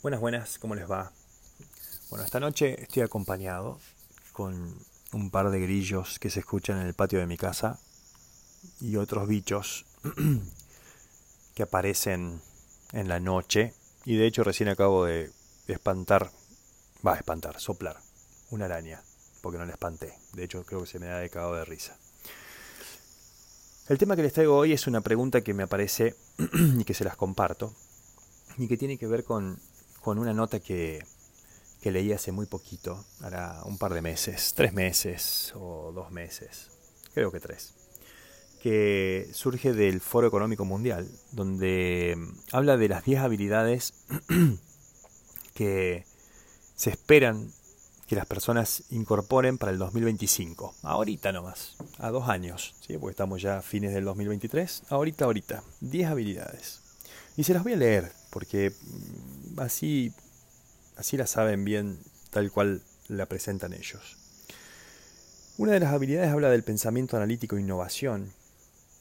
Buenas, buenas, ¿cómo les va? Bueno, esta noche estoy acompañado con un par de grillos que se escuchan en el patio de mi casa y otros bichos que aparecen en la noche y de hecho recién acabo de espantar, va a espantar, soplar una araña, porque no la espanté, de hecho creo que se me ha decado de risa. El tema que les traigo hoy es una pregunta que me aparece y que se las comparto y que tiene que ver con con una nota que, que leí hace muy poquito, hará un par de meses, tres meses o dos meses, creo que tres, que surge del Foro Económico Mundial, donde habla de las 10 habilidades que se esperan que las personas incorporen para el 2025. Ahorita nomás, a dos años, ¿sí? porque estamos ya a fines del 2023. Ahorita, ahorita, 10 habilidades. Y se las voy a leer, porque mm, así, así la saben bien tal cual la presentan ellos. Una de las habilidades habla del pensamiento analítico e innovación,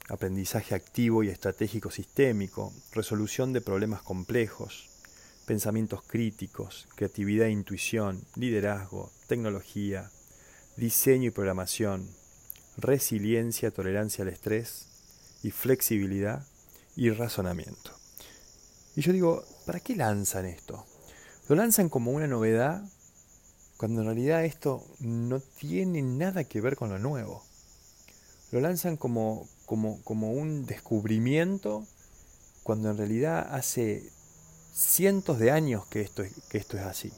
aprendizaje activo y estratégico sistémico, resolución de problemas complejos, pensamientos críticos, creatividad e intuición, liderazgo, tecnología, diseño y programación, resiliencia, tolerancia al estrés y flexibilidad y razonamiento. Y yo digo, ¿para qué lanzan esto? Lo lanzan como una novedad cuando en realidad esto no tiene nada que ver con lo nuevo. Lo lanzan como, como, como un descubrimiento cuando en realidad hace cientos de años que esto, que esto es así.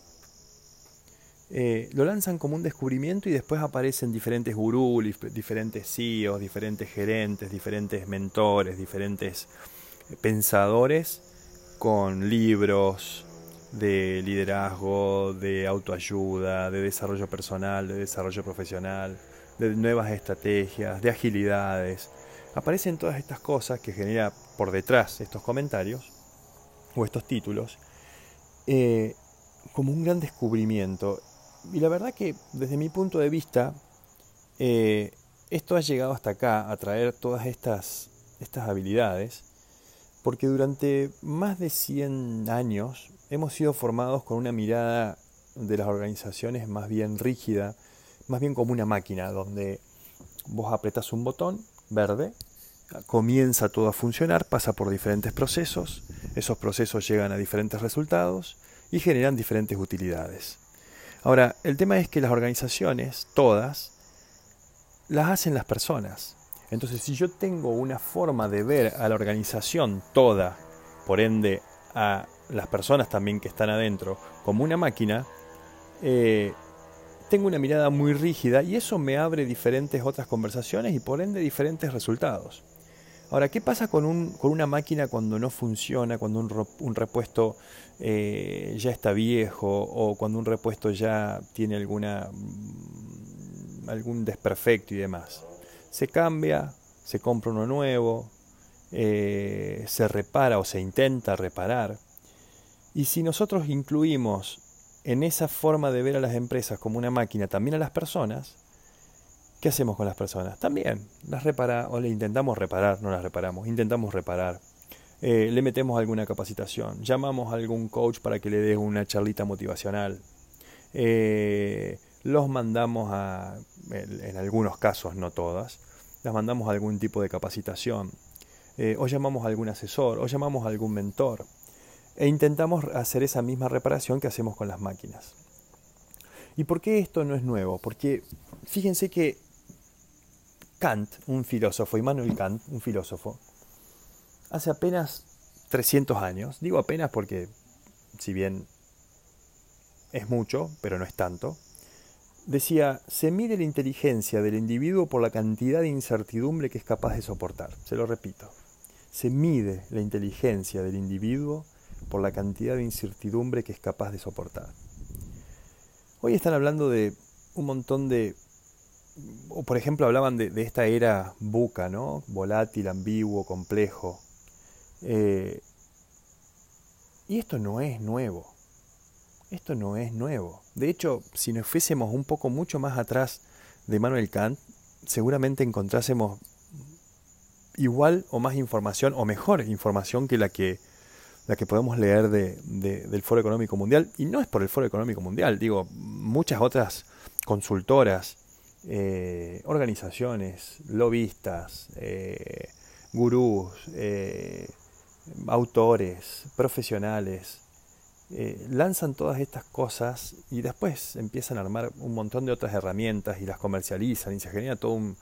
Eh, lo lanzan como un descubrimiento y después aparecen diferentes gurús, diferentes CEOs, diferentes gerentes, diferentes mentores, diferentes pensadores con libros de liderazgo, de autoayuda, de desarrollo personal, de desarrollo profesional, de nuevas estrategias, de agilidades. Aparecen todas estas cosas que genera por detrás estos comentarios o estos títulos eh, como un gran descubrimiento. Y la verdad que desde mi punto de vista, eh, esto ha llegado hasta acá a traer todas estas, estas habilidades porque durante más de 100 años hemos sido formados con una mirada de las organizaciones más bien rígida, más bien como una máquina, donde vos apretas un botón verde, comienza todo a funcionar, pasa por diferentes procesos, esos procesos llegan a diferentes resultados y generan diferentes utilidades. Ahora, el tema es que las organizaciones, todas, las hacen las personas. Entonces, si yo tengo una forma de ver a la organización toda, por ende a las personas también que están adentro, como una máquina, eh, tengo una mirada muy rígida y eso me abre diferentes otras conversaciones y por ende diferentes resultados. Ahora, ¿qué pasa con, un, con una máquina cuando no funciona, cuando un, un repuesto eh, ya está viejo o cuando un repuesto ya tiene alguna, mm, algún desperfecto y demás? Se cambia, se compra uno nuevo, eh, se repara o se intenta reparar. Y si nosotros incluimos en esa forma de ver a las empresas como una máquina también a las personas, ¿qué hacemos con las personas? También las repara o le intentamos reparar, no las reparamos, intentamos reparar. Eh, le metemos alguna capacitación, llamamos a algún coach para que le dé una charlita motivacional. Eh, los mandamos a, en algunos casos, no todas, las mandamos a algún tipo de capacitación, eh, o llamamos a algún asesor, o llamamos a algún mentor, e intentamos hacer esa misma reparación que hacemos con las máquinas. ¿Y por qué esto no es nuevo? Porque fíjense que Kant, un filósofo, Immanuel Kant, un filósofo, hace apenas 300 años, digo apenas porque si bien es mucho, pero no es tanto, decía, se mide la inteligencia del individuo por la cantidad de incertidumbre que es capaz de soportar. Se lo repito, se mide la inteligencia del individuo por la cantidad de incertidumbre que es capaz de soportar. Hoy están hablando de un montón de, por ejemplo hablaban de, esta era buca, ¿no? Volátil, ambiguo, complejo. Eh, y esto no es nuevo. Esto no es nuevo. De hecho, si nos fuésemos un poco mucho más atrás de Manuel Kant, seguramente encontrásemos igual o más información o mejor información que la que la que podemos leer de, del Foro Económico Mundial, y no es por el Foro Económico Mundial, digo, muchas otras consultoras, eh, organizaciones, lobistas, eh, gurús, eh, autores, profesionales, lanzan todas estas cosas y después empiezan a armar un montón de otras herramientas y las comercializan y se genera todo un,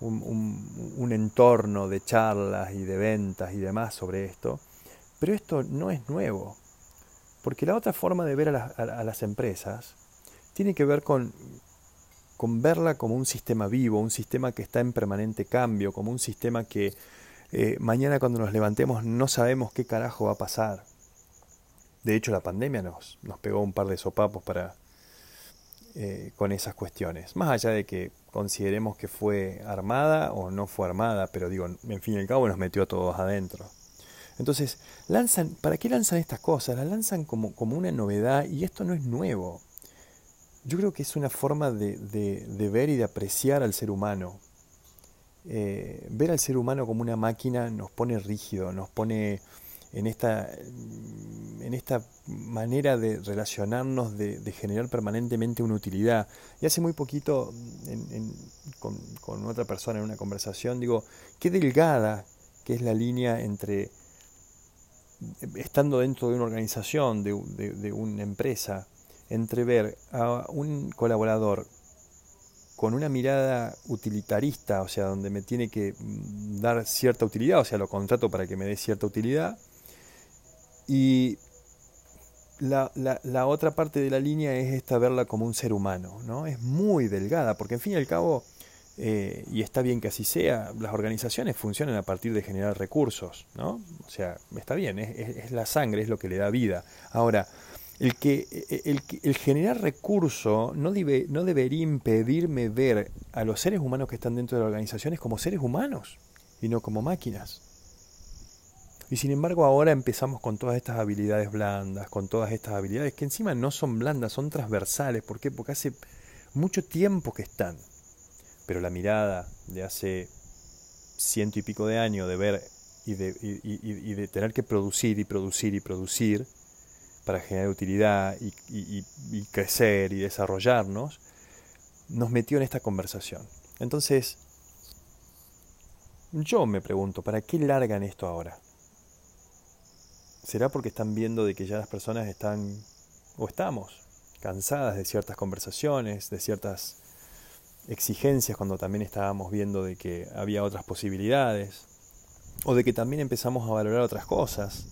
un, entorno de charlas y de ventas y demás sobre esto. Pero esto no es nuevo, porque la otra forma de ver a, las empresas tiene que ver con, con verla como un sistema vivo, un sistema que está en permanente cambio, como un sistema que eh, mañana cuando nos levantemos no sabemos qué carajo va a pasar. De hecho, la pandemia nos, nos pegó un par de sopapos para, eh, con esas cuestiones. Más allá de que consideremos que fue armada o no fue armada, pero digo, en fin y al cabo nos metió a todos adentro. Entonces, lanzan, ¿para qué lanzan estas cosas? Las lanzan como, como una novedad y esto no es nuevo. Yo creo que es una forma de, de, ver y de apreciar al ser humano. Eh, ver al ser humano como una máquina nos pone rígido, nos pone en esta, en esta manera de relacionarnos, de, generar permanentemente una utilidad. Y hace muy poquito, con, otra persona en una conversación, digo, qué delgada que es la línea entre estando dentro de una organización, de, de una empresa, entre ver a un colaborador con una mirada utilitarista, o sea, donde me tiene que dar cierta utilidad, o sea, lo contrato para que me dé cierta utilidad, y la, la, otra parte de la línea es esta verla como un ser humano, ¿no? Es muy delgada, porque en fin y al cabo, eh, y está bien que así sea, las organizaciones funcionan a partir de generar recursos, ¿no? O sea, está bien, es, la sangre, es lo que le da vida. Ahora, el, que, el, el generar recurso no, debe, no debería impedirme ver a los seres humanos que están dentro de las organizaciones como seres humanos y no como máquinas. Y sin embargo ahora empezamos con todas estas habilidades blandas, con todas estas habilidades que encima no son blandas, son transversales. ¿Por qué? Porque hace mucho tiempo que están. Pero la mirada de hace ciento y pico de años de ver y de, y, de tener que producir y producir y producir para generar utilidad y crecer y desarrollarnos, nos metió en esta conversación. Entonces, yo me pregunto, ¿para qué largan esto ahora? ¿Será porque están viendo de que ya las personas están, o estamos, cansadas de ciertas conversaciones, de ciertas exigencias cuando también estábamos viendo de que había otras posibilidades, o de que también empezamos a valorar otras cosas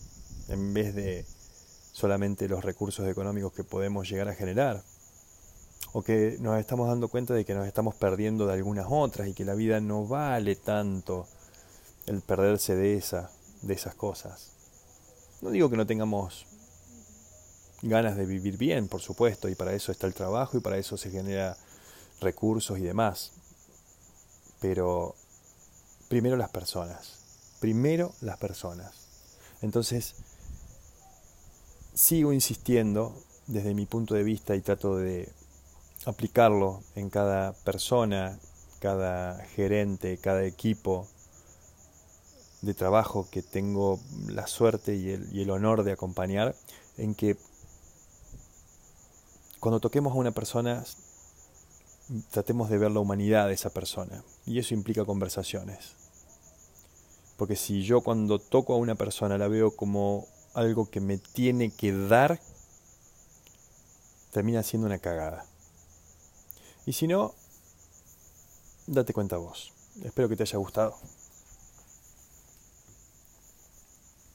en vez de solamente los recursos económicos que podemos llegar a generar, o que nos estamos dando cuenta de que nos estamos perdiendo de algunas otras y que la vida no vale tanto el perderse de esa, de esas cosas. No digo que no tengamos ganas de vivir bien, por supuesto, y para eso está el trabajo y para eso se genera recursos y demás. Pero primero las personas, primero las personas. Entonces, sigo insistiendo desde mi punto de vista y trato de aplicarlo en cada persona, cada gerente, cada equipo, de trabajo que tengo la suerte y el, y el honor de acompañar, en que cuando toquemos a una persona tratemos de ver la humanidad de esa persona. Y eso implica conversaciones. Porque si yo cuando toco a una persona la veo como algo que me tiene que dar, termina siendo una cagada. Y si no, date cuenta vos. Espero que te haya gustado.